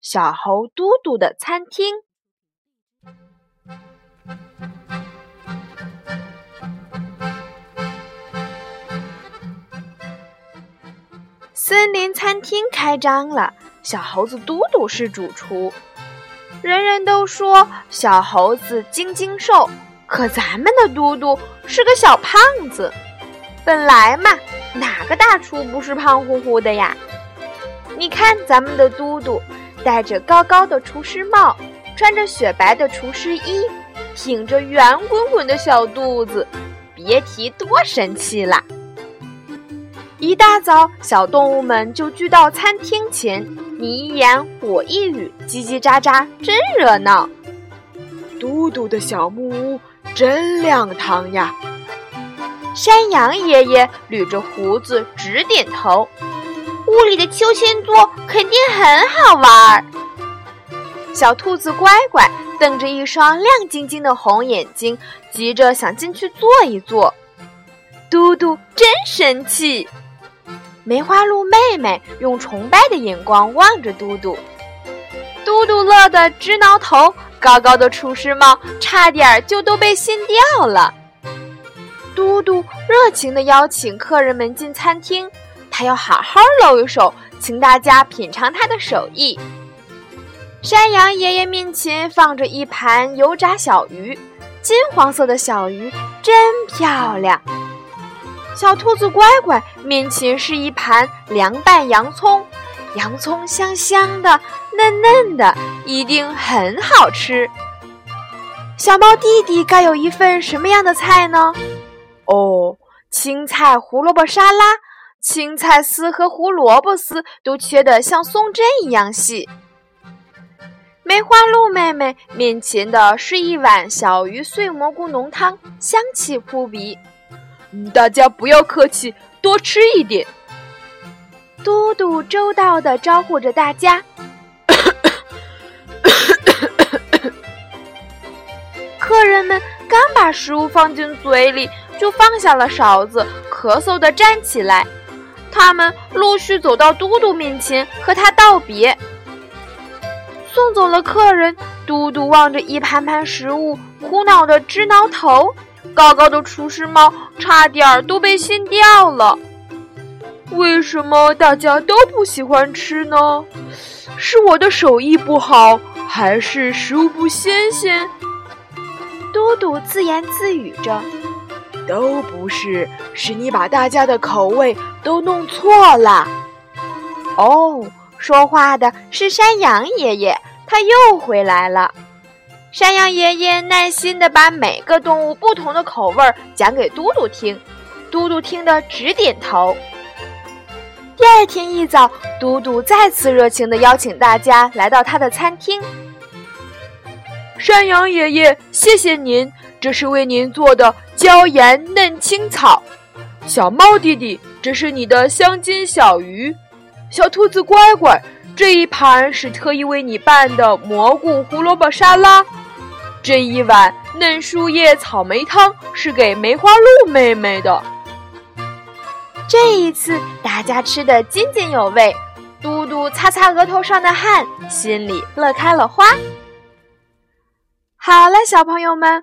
小猴嘟嘟的餐厅》。森林餐厅开张了，小猴子嘟嘟是主厨。人人都说小猴子精精瘦。可咱们的嘟嘟是个小胖子，本来嘛，哪个大厨不是胖乎乎的呀？你看咱们的嘟嘟，戴着高高的厨师帽，穿着雪白的厨师衣，挺着圆滚滚的小肚子，别提多神气啦！一大早，小动物们就聚到餐厅前，你一言我一语，叽叽喳喳，真热闹。嘟嘟的小木屋。真亮堂呀！山羊爷爷捋着胡子直点头。屋里的秋千座肯定很好玩儿。小兔子乖乖瞪着一双亮晶晶的红眼睛，急着想进去坐一坐。嘟嘟真神气！梅花鹿妹妹用崇拜的眼光望着嘟嘟，嘟嘟乐得直挠头。高高的厨师帽差点就都被掀掉了。嘟嘟热情地邀请客人们进餐厅，他要好好露一手，请大家品尝他的手艺。山羊爷爷面前放着一盘油炸小鱼，金黄色的小鱼真漂亮。小兔子乖乖面前是一盘凉拌洋葱。洋葱香香的、嫩嫩的，一定很好吃。小猫弟弟该有一份什么样的菜呢？哦，青菜胡萝卜沙拉，青菜丝和胡萝卜丝都切得像松针一样细。梅花鹿妹妹面前的是一碗小鱼碎蘑菇浓汤，香气扑鼻。大家不要客气，多吃一点。嘟嘟周到地招呼着大家。客人们刚把食物放进嘴里，就放下了勺子，咳嗽地站起来。他们陆续走到嘟嘟面前，和他道别。送走了客人，嘟嘟望着一盘盘食物，苦恼地直挠头。高高的厨师帽差点都被掀掉了。为什么大家都不喜欢吃呢？是我的手艺不好，还是食物不新鲜？嘟嘟自言自语着：“都不是，是你把大家的口味都弄错了。”哦，说话的是山羊爷爷，他又回来了。山羊爷爷耐心地把每个动物不同的口味讲给嘟嘟听，嘟嘟听得直点头。第二天一早，嘟嘟再次热情地邀请大家来到他的餐厅。山羊爷爷，谢谢您，这是为您做的椒盐嫩青草。小猫弟弟，这是你的香煎小鱼。小兔子乖乖，这一盘是特意为你拌的蘑菇胡萝卜沙拉。这一碗嫩树叶草莓汤是给梅花鹿妹妹的。这一次，大家吃的津津有味。嘟嘟擦擦额头上的汗，心里乐开了花。好了，小朋友们，